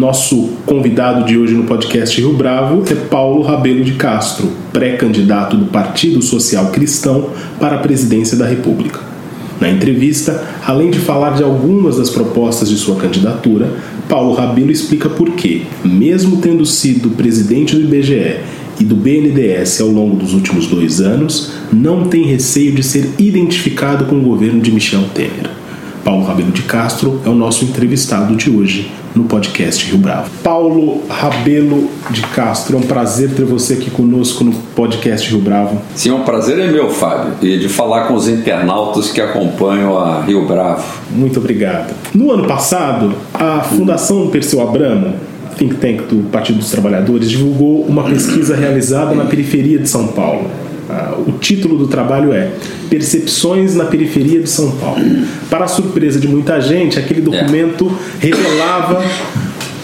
Nosso convidado de hoje no podcast Rio Bravo é Paulo Rabelo de Castro, pré-candidato do Partido Social Cristão para a presidência da República. Na entrevista, além de falar de algumas das propostas de sua candidatura, Paulo Rabelo explica por que, mesmo tendo sido presidente do IBGE e do BNDES ao longo dos últimos dois anos, não tem receio de ser identificado com o governo de Michel Temer. Paulo Rabelo de Castro é o nosso entrevistado de hoje no podcast Rio Bravo. Paulo Rabelo de Castro, é um prazer ter você aqui conosco no podcast Rio Bravo. Sim, é um prazer é meu, Fábio, e de falar com os internautas que acompanham a Rio Bravo. Muito obrigado. No ano passado, a Fundação Perseu Abramo think tank do Partido dos Trabalhadores divulgou uma pesquisa realizada na periferia de São Paulo. O título do trabalho é Percepções na Periferia de São Paulo. Para a surpresa de muita gente, aquele documento revelava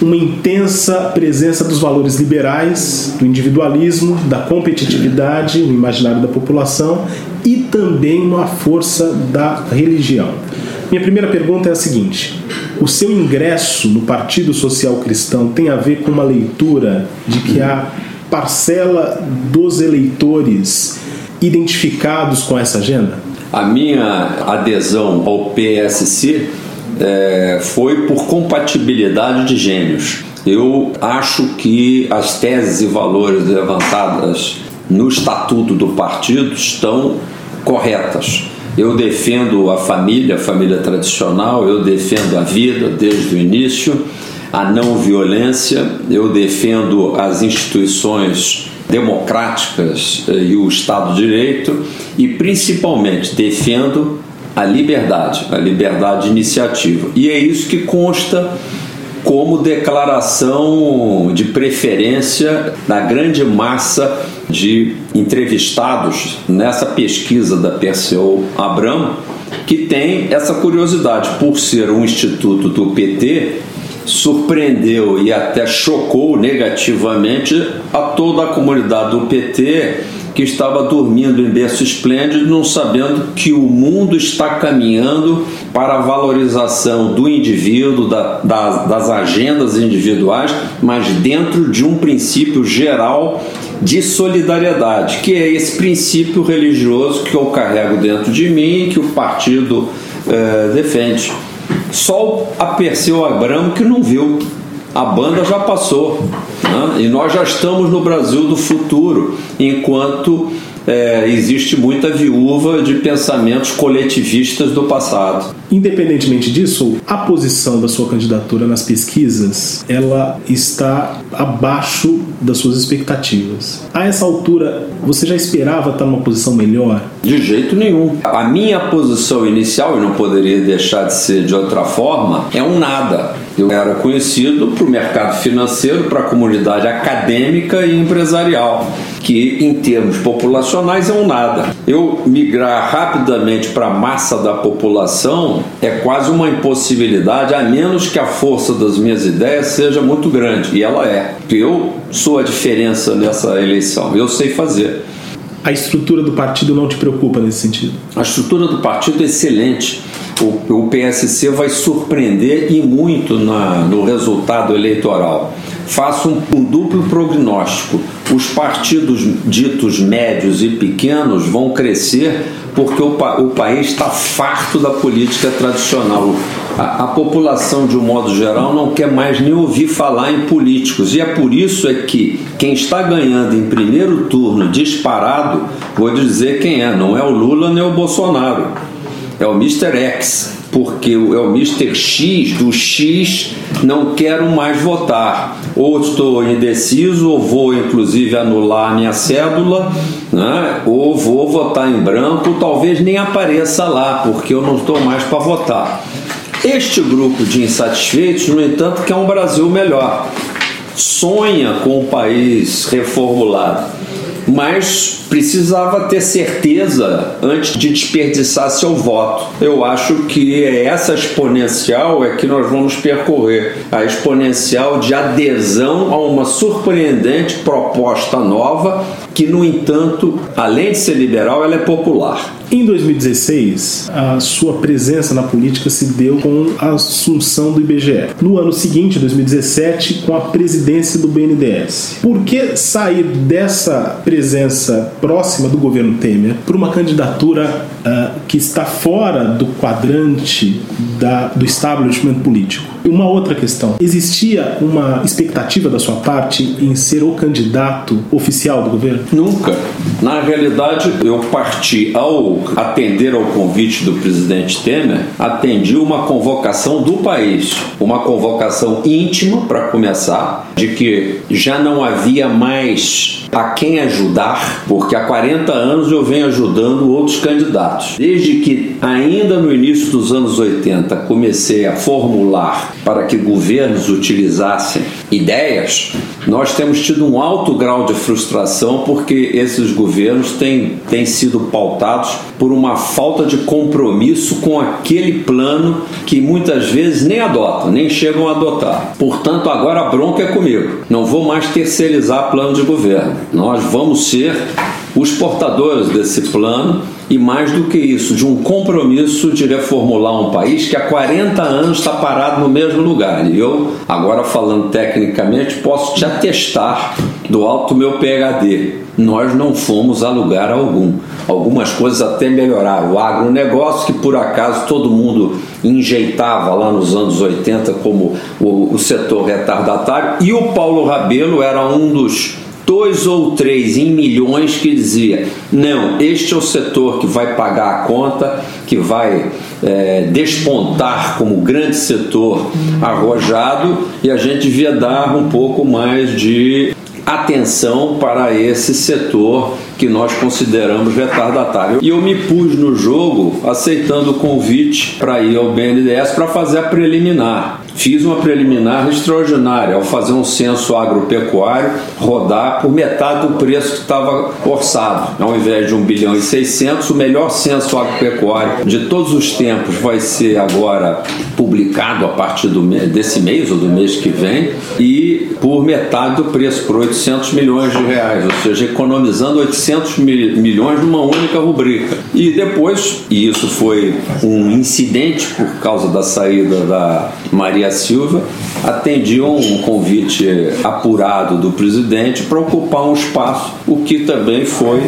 uma intensa presença dos valores liberais, do individualismo, da competitividade no imaginário da população e também uma força da religião. Minha primeira pergunta é a seguinte: o seu ingresso no Partido Social Cristão tem a ver com uma leitura de que a parcela dos eleitores identificados com essa agenda? A minha adesão ao PSC é, foi por compatibilidade de gênios. Eu acho que as teses e valores levantadas no estatuto do partido estão corretas. Eu defendo a família, a família tradicional, eu defendo a vida desde o início, a não violência, eu defendo as instituições democráticas eh, e o Estado de Direito e principalmente defendo a liberdade, a liberdade de iniciativa. E é isso que consta como declaração de preferência da grande massa de entrevistados nessa pesquisa da Perseu Abramo, que tem essa curiosidade, por ser um instituto do PT, surpreendeu e até chocou negativamente a toda a comunidade do PT que estava dormindo em berço esplêndido, não sabendo que o mundo está caminhando para a valorização do indivíduo, da, das, das agendas individuais, mas dentro de um princípio geral de solidariedade, que é esse princípio religioso que eu carrego dentro de mim e que o partido eh, defende. Só a Perseu Abramo que não viu. A banda já passou. Né? E nós já estamos no Brasil do futuro, enquanto é, existe muita viúva de pensamentos coletivistas do passado. Independentemente disso, a posição da sua candidatura nas pesquisas ela está abaixo das suas expectativas. A essa altura, você já esperava estar numa posição melhor? De jeito nenhum. A minha posição inicial, e não poderia deixar de ser de outra forma, é um nada. Eu era conhecido para o mercado financeiro, para a comunidade acadêmica e empresarial que em termos populacionais é um nada. Eu migrar rapidamente para a massa da população é quase uma impossibilidade, a menos que a força das minhas ideias seja muito grande, e ela é. Eu sou a diferença nessa eleição, eu sei fazer. A estrutura do partido não te preocupa nesse sentido? A estrutura do partido é excelente. O, o PSC vai surpreender e muito na, no resultado eleitoral. Faço um, um duplo prognóstico os partidos ditos médios e pequenos vão crescer porque o, o país está farto da política tradicional. A, a, população, de um modo geral, não quer mais nem ouvir falar em políticos. E é por isso é que quem está ganhando em primeiro turno disparado, vou dizer quem é, não é o Lula nem o Bolsonaro, é o Mr. X porque é o Mr. X do X não quero mais votar. Ou estou indeciso, ou vou inclusive anular minha cédula, né? ou vou votar em branco, talvez nem apareça lá, porque eu não estou mais para votar. Este grupo de insatisfeitos, no entanto, quer um Brasil melhor. Sonha com um país reformulado mas precisava ter certeza antes de desperdiçar seu voto. Eu acho que essa exponencial é que nós vamos percorrer a exponencial de adesão a uma surpreendente proposta nova que, no entanto, além de ser liberal, ela é popular. Em 2016, a sua presença na política se deu com a assunção do IBGE. No ano seguinte, 2017, com a presidência do BNDES. Por que sair dessa presença próxima do governo Temer para uma candidatura uh, que está fora do quadrante da, do establishment político? Uma outra questão: existia uma expectativa da sua parte em ser o candidato oficial do governo? Nunca. Na realidade, eu parti ao atender ao convite do presidente Temer, atendi uma convocação do país, uma convocação íntima para começar, de que já não havia mais a quem ajudar, porque há 40 anos eu venho ajudando outros candidatos. Desde que ainda no início dos anos 80 comecei a formular para que governos utilizassem ideias, nós temos tido um alto grau de frustração porque esses governos têm, têm sido pautados por uma falta de compromisso com aquele plano que muitas vezes nem adotam, nem chegam a adotar. Portanto, agora a bronca é comigo. Não vou mais terceirizar plano de governo. Nós vamos ser os portadores desse plano e mais do que isso, de um compromisso de reformular um país que há 40 anos está parado no mesmo lugar. E eu, agora falando tecnicamente, posso te atestar do alto meu PHD. Nós não fomos a lugar algum. Algumas coisas até melhoraram. O agronegócio, que por acaso todo mundo enjeitava lá nos anos 80 como o, o setor retardatário, e o Paulo Rabelo era um dos dois ou três em milhões que dizia: não, este é o setor que vai pagar a conta, que vai é, despontar como grande setor arrojado e a gente devia dar um pouco mais de atenção para esse setor que nós consideramos retardatário. E eu me pus no jogo aceitando o convite para ir ao BNDES para fazer a preliminar. Fiz uma preliminar extraordinária ao fazer um censo agropecuário rodar por metade do preço que estava orçado. Ao invés de 1 bilhão e 600, o melhor censo agropecuário de todos os tempos vai ser agora publicado a partir do, desse mês ou do mês que vem e por metade do preço, por 800 milhões de reais, ou seja, economizando 800 milhões numa única rubrica. E depois, e isso foi um incidente por causa da saída da Maria Silva, atendiam um convite apurado do presidente para ocupar um espaço, o que também foi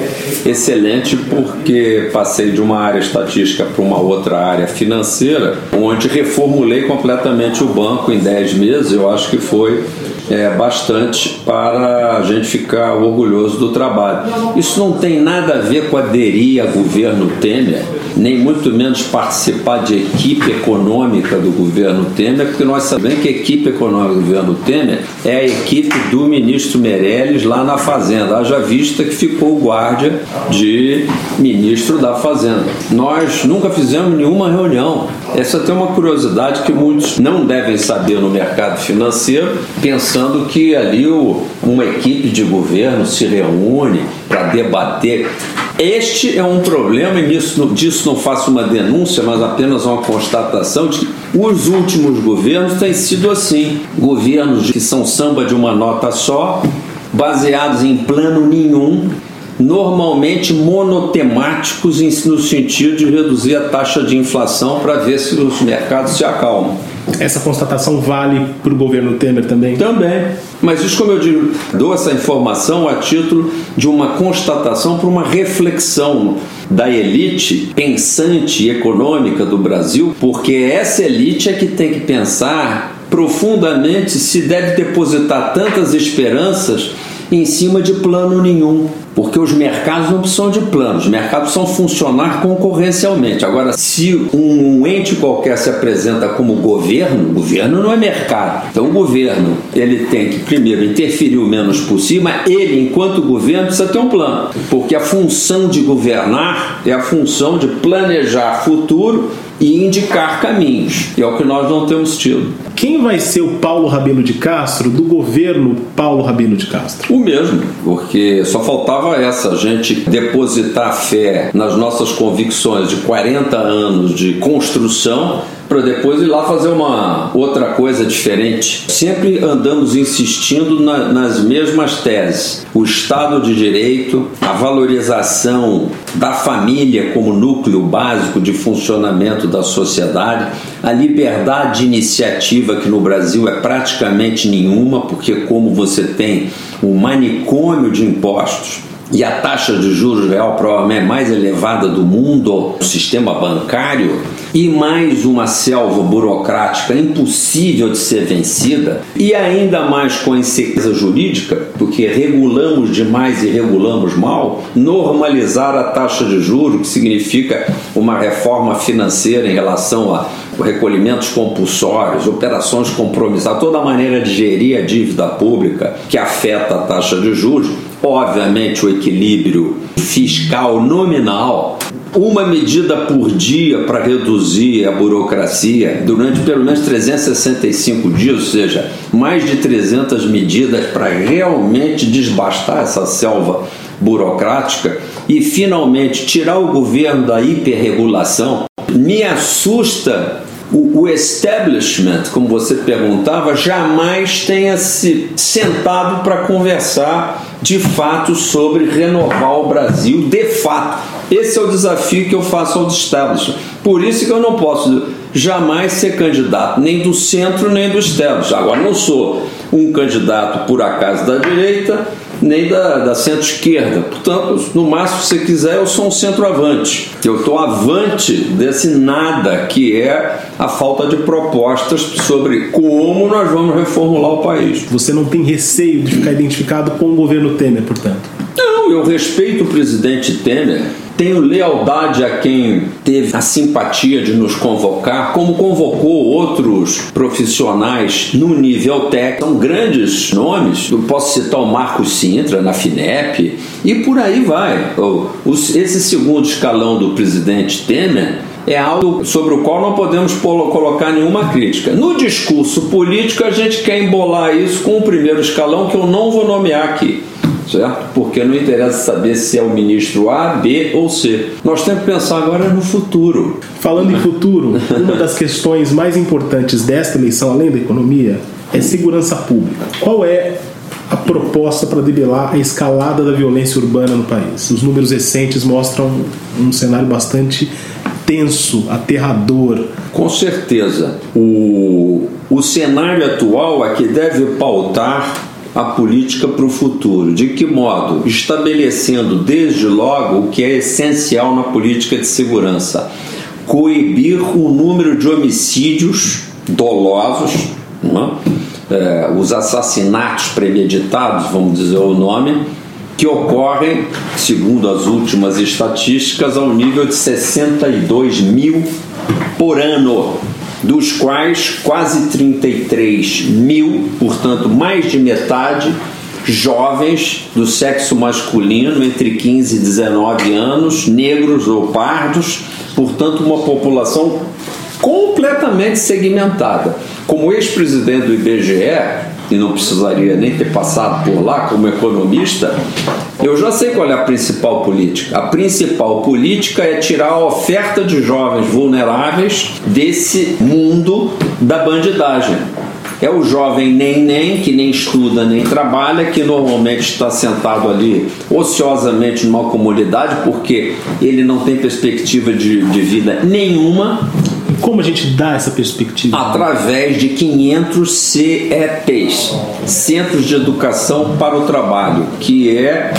excelente porque passei de uma área estatística para uma outra área financeira, onde reformulei completamente o banco em 10 meses. Eu acho que foi é, bastante para a gente ficar orgulhoso do trabalho. Isso não tem nada a ver com aderir a governo Temer, nem muito menos participar de equipe econômica do governo Temer, porque nós sabemos que a equipe econômica do governo Temer é a equipe do ministro Meirelles lá na Fazenda, vista que ficou guarda de ministro da Fazenda. Nós nunca fizemos nenhuma reunião. Essa tem uma curiosidade que muitos não devem saber no mercado financeiro, pensando que ali uma equipe de governo se reúne para debater este é um problema, e nisso, disso não faço uma denúncia, mas apenas uma constatação de que os últimos governos têm sido assim. Governos que são samba de uma nota só, baseados em plano nenhum, normalmente monotemáticos no sentido de reduzir a taxa de inflação para ver se os mercados se acalmam. Essa constatação vale para o governo Temer também? Também. Mas isso, como eu digo, dou essa informação a título de uma constatação para uma reflexão da elite pensante e econômica do Brasil, porque essa elite é que tem que pensar profundamente se deve depositar tantas esperanças em cima de plano nenhum, porque os mercados não precisam de planos, os mercados precisam funcionar concorrencialmente. Agora, se um ente qualquer se apresenta como governo, governo não é mercado. Então, o governo ele tem que primeiro interferir o menos possível, mas ele, enquanto governo, precisa ter um plano, porque a função de governar é a função de planejar futuro e indicar caminhos. E é o que nós não temos tido. Quem vai ser o Paulo Rabelo de Castro do governo Paulo Rabelo de Castro? O mesmo, porque só faltava essa, a gente depositar fé nas nossas convicções de 40 anos de construção para depois ir lá fazer uma outra coisa diferente. Sempre andamos insistindo na, nas mesmas teses: o Estado de Direito, a valorização da família como núcleo básico de funcionamento da sociedade, a liberdade de iniciativa que no Brasil é praticamente nenhuma, porque como você tem um manicômio de impostos e a taxa de juros real provavelmente mais elevada do mundo, o sistema bancário, e mais uma selva burocrática impossível de ser vencida, e ainda mais com a incerteza jurídica, porque regulamos demais e regulamos mal, normalizar a taxa de juros, que significa uma reforma financeira em relação a recolhimentos compulsórios, operações compromissadas, toda a maneira de gerir a dívida pública que afeta a taxa de juros, obviamente o equilíbrio fiscal nominal uma medida por dia para reduzir a burocracia durante pelo menos 365 dias, ou seja, mais de 300 medidas para realmente desbastar essa selva burocrática e finalmente tirar o governo da hiperregulação. Me assusta o, establishment, como você perguntava, jamais tenha se sentado para conversar de fato sobre renovar o Brasil de fato. Esse é o desafio que eu faço ao establishment. Por isso que eu não posso jamais ser candidato nem do centro nem do establishment. Agora não sou um candidato por acaso da direita nem da, da centro-esquerda. Portanto, no máximo, se você quiser, eu sou um centroavante. Eu estou avante desse nada que é a falta de propostas sobre como nós vamos reformular o país. Você não tem receio de ficar identificado com o governo Temer, portanto? Não, eu respeito o presidente Temer tenho lealdade a quem teve a simpatia de nos convocar, como convocou outros profissionais no nível técnico. São grandes nomes. Eu posso citar o Marcos Sintra na FINEP e por aí vai. Esse segundo escalão do presidente Temer é algo sobre o qual não podemos colocar nenhuma crítica. No discurso político, a gente quer embolar isso com o primeiro escalão que eu não vou nomear aqui certo? Porque não interessa saber se é o ministro A, B ou C. Nós temos que pensar agora no futuro. Falando em futuro, uma das questões mais importantes desta eleição, além da economia, é segurança pública. Qual é a proposta para debelar a escalada da violência urbana no país? Os números recentes mostram um cenário bastante tenso, aterrador. Com certeza. O, o cenário atual é que deve pautar a política para o futuro. De que modo? Estabelecendo desde logo o que é essencial na política de segurança: coibir o número de homicídios dolosos, é? É, os assassinatos premeditados, vamos dizer o nome, que ocorrem, segundo as últimas estatísticas, ao nível de 62 mil por ano dos quais quase 33 mil, portanto mais de metade, jovens do sexo masculino entre 15 e 19 anos, negros ou pardos, portanto uma população completamente segmentada. Como ex-presidente do IBGE, e não precisaria nem ter passado por lá como economista, eu já sei qual é a principal política. A principal política é tirar a oferta de jovens vulneráveis desse mundo da bandidagem. É o jovem nem nem que nem estuda nem trabalha, que normalmente está sentado ali ociosamente numa comunidade porque ele não tem perspectiva de, de vida nenhuma como a gente dá essa perspectiva? Através de 500 CEPs, Centros de Educação para o Trabalho, que é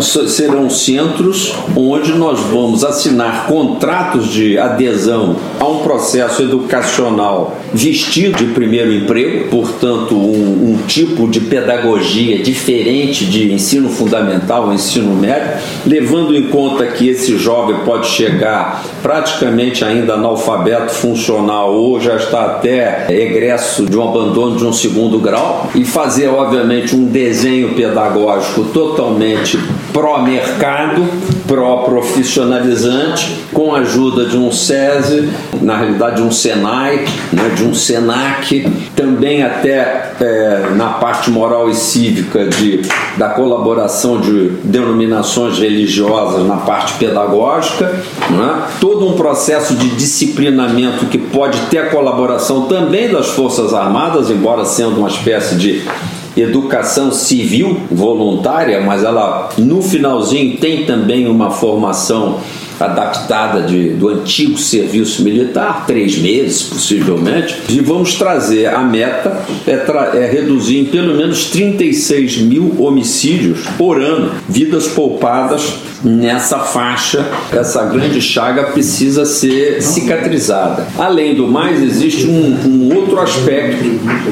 serão centros onde nós vamos assinar contratos de adesão a um processo educacional vestido de primeiro emprego, portanto, um, um tipo de pedagogia diferente de ensino fundamental, ensino médio, levando em conta que esse jovem pode chegar praticamente ainda analfabeto funcional ou já está até egresso de um abandono de um segundo grau. E fazer, obviamente, um desenho pedagógico totalmente pró-mercado, pró-profissionalizante, com a ajuda de um SESI, na realidade de um SENAI, né, de um SENAC, também até é, na parte moral e cívica de, da colaboração de denominações religiosas na parte pedagógica, né, todo um processo de disciplinamento que pode ter a colaboração também das Forças Armadas, embora sendo uma espécie de educação civil voluntária, mas ela no finalzinho tem também uma formação adaptada de, do antigo serviço militar, três meses possivelmente, e vamos trazer a meta é, é reduzir em pelo menos 36 mil homicídios por ano, vidas poupadas nessa faixa, essa grande chaga precisa ser cicatrizada. Além do mais, existe um, um, outro aspecto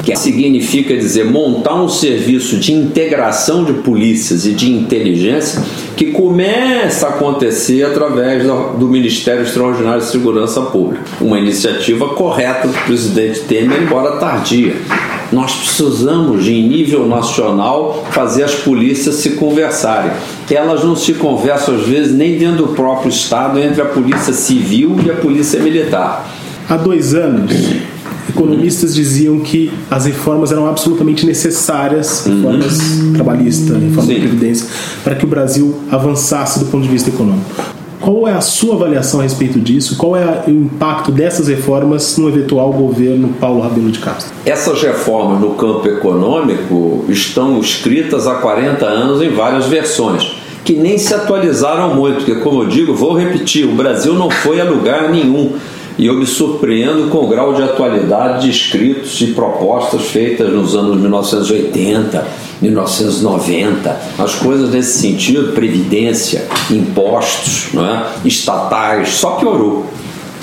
que significa dizer montar um serviço de integração de polícias e de inteligência que começa a acontecer através do Ministério Extraordinário de Segurança Pública. Uma iniciativa correta do presidente Temer, embora tardia. Nós precisamos, em nível nacional, fazer as polícias se conversarem. Elas não se conversam, às vezes, nem dentro do próprio Estado, entre a polícia civil e a polícia militar. Há dois anos, economistas diziam que as reformas eram absolutamente necessárias, uhum. reformas uhum. trabalhistas, reforma Sim. da Previdência, para que o Brasil avançasse do ponto de vista econômico. Qual é a sua avaliação a respeito disso? Qual é o impacto dessas reformas no eventual governo Paulo Rabelo de Castro? Essas reformas no campo econômico estão escritas há 40 anos em várias versões, que nem se atualizaram muito, porque, como eu digo, vou repetir: o Brasil não foi a lugar nenhum. E eu me surpreendo com o grau de atualidade de escritos e propostas feitas nos anos 1980, 1990, as coisas nesse sentido, previdência, impostos, não é? estatais, só piorou.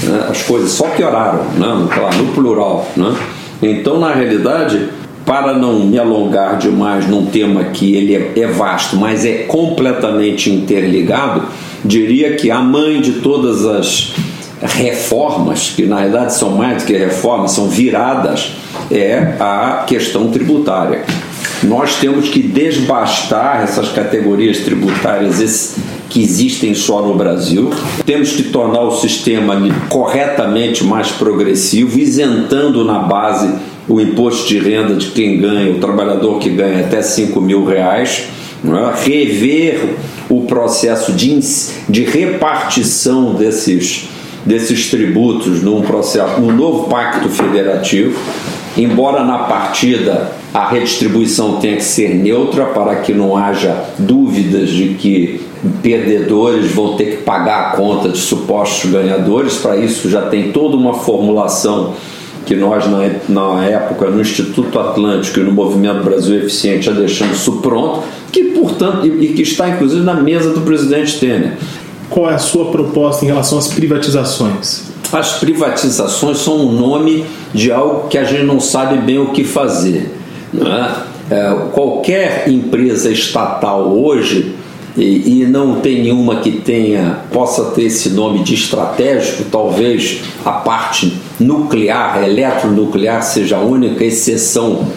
Né? As coisas só pioraram, né? no plural. Né? Então, na realidade, para não me alongar demais num tema que ele é, é vasto, mas é completamente interligado, diria que a mãe de todas as reformas, que na verdade são mais do que reformas, são viradas, é a questão tributária. Nós temos que desbastar essas categorias tributárias que existem só no Brasil. Temos que tornar o sistema corretamente mais progressivo, isentando na base o imposto de renda de quem ganha, o trabalhador que ganha até 5 mil reais, é? rever o processo de, de repartição desses, desses tributos num processo, num novo pacto federativo, embora na partida a redistribuição tenha que ser neutra para que não haja dúvidas de que perdedores vão ter que pagar a conta de supostos ganhadores. Para isso já tem toda uma formulação que nós, na, época, no Instituto Atlântico e no Movimento Brasil Eficiente, já deixamos isso pronto, que, portanto, e que está inclusive na mesa do presidente Temer. Qual é a sua proposta em relação às privatizações? As privatizações são um nome de algo que a gente não sabe bem o que fazer. É? É, qualquer empresa estatal hoje e, e, não tem nenhuma que tenha possa ter esse nome de estratégico, talvez a parte nuclear, eletronuclear seja a única exceção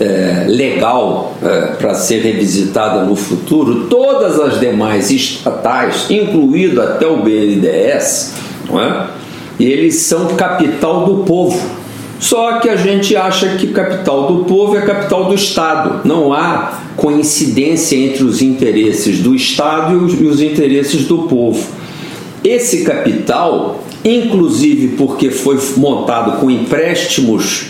é, legal é, para ser revisitada no futuro, todas as demais estatais, incluído até o BNDES, não é? eles são capital do povo só que a gente acha que capital do povo é capital do Estado. Não há coincidência entre os interesses do Estado e os, interesses do povo. Esse capital, inclusive porque foi montado com empréstimos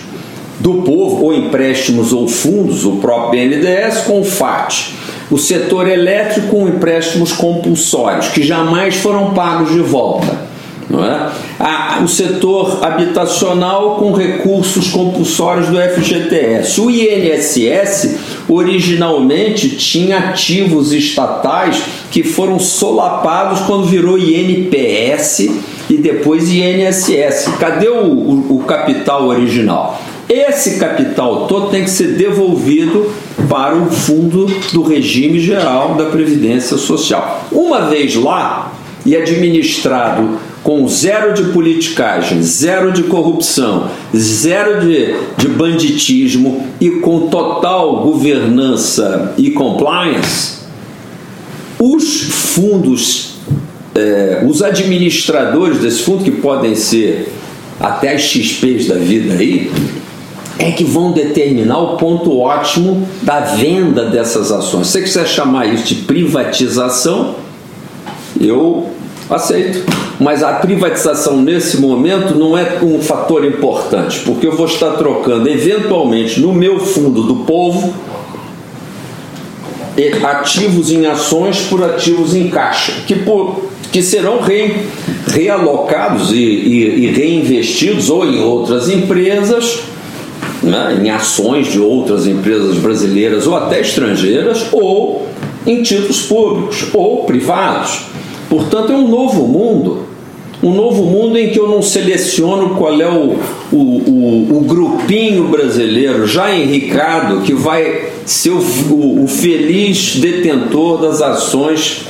do povo, ou empréstimos ou fundos, o próprio BNDES com o FAT. O setor elétrico com empréstimos compulsórios, que jamais foram pagos de volta não é? o setor habitacional com recursos compulsórios do FGTS. O INSS originalmente tinha ativos estatais que foram solapados quando virou INPS e depois INSS. Cadê o, o, o capital original? Esse capital todo tem que ser devolvido para o fundo do regime geral da Previdência Social. Uma vez lá e administrado com zero de politicagem, zero de corrupção, zero de, de banditismo e com total governança e compliance, os fundos é, os administradores desse fundo, que podem ser até as XPs da vida aí, é que vão determinar o ponto ótimo da venda dessas ações. Se você quiser chamar isso de privatização, eu aceito. Mas a privatização nesse momento não é um fator importante, porque eu vou estar trocando eventualmente no meu fundo do povo ativos em ações por ativos em caixa, que, por, que serão re, realocados e, e, e reinvestidos ou em outras empresas né, em ações de outras empresas brasileiras ou até estrangeiras, ou em títulos públicos ou privados. Portanto, é um novo mundo. Um novo mundo em que eu não seleciono qual é o, o, o, o grupinho brasileiro já enricado que vai ser o, o feliz detentor das ações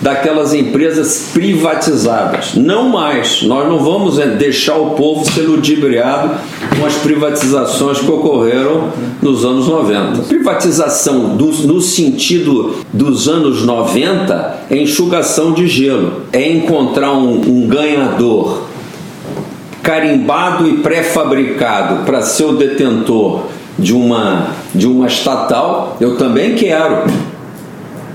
daquelas empresas privatizadas. Não mais. Nós não vamos é, deixar o povo ser ludibriado com as privatizações que ocorreram nos anos 90. Privatização do, no sentido dos anos 90 é enxugação de gelo, é encontrar um, um ganhador carimbado e pré-fabricado para ser o detentor de uma, de uma estatal, eu também quero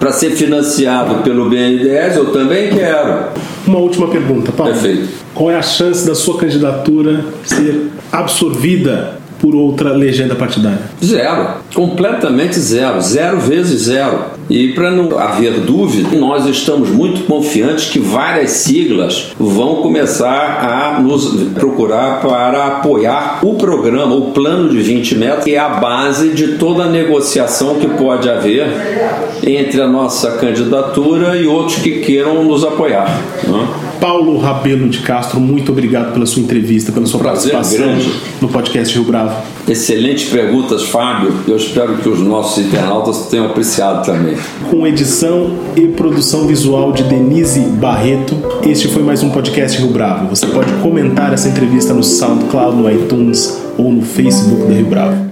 para ser financiado pelo BNDES, eu também quero. Uma última pergunta, Paulo. Perfeito. Qual é a chance da sua candidatura ser absorvida por outra legenda partidária? Zero. Completamente zero. Zero vezes zero. E para não haver dúvida, nós estamos muito confiantes que várias siglas vão começar a nos procurar para apoiar o programa, o plano de 20 metros, que é a base de toda a negociação que pode haver entre a nossa candidatura e outros que queiram nos apoiar. Né? Paulo Rabelo de Castro, muito obrigado pela sua entrevista, pela sua Prazer participação grande. no podcast Rio Bravo. Excelentes perguntas, Fábio. Eu espero que os nossos internautas tenham apreciado também. Com edição e produção visual de Denise Barreto, este foi mais um podcast Rio Bravo. Você pode comentar essa entrevista no SoundCloud, no iTunes ou no Facebook da Rio Bravo.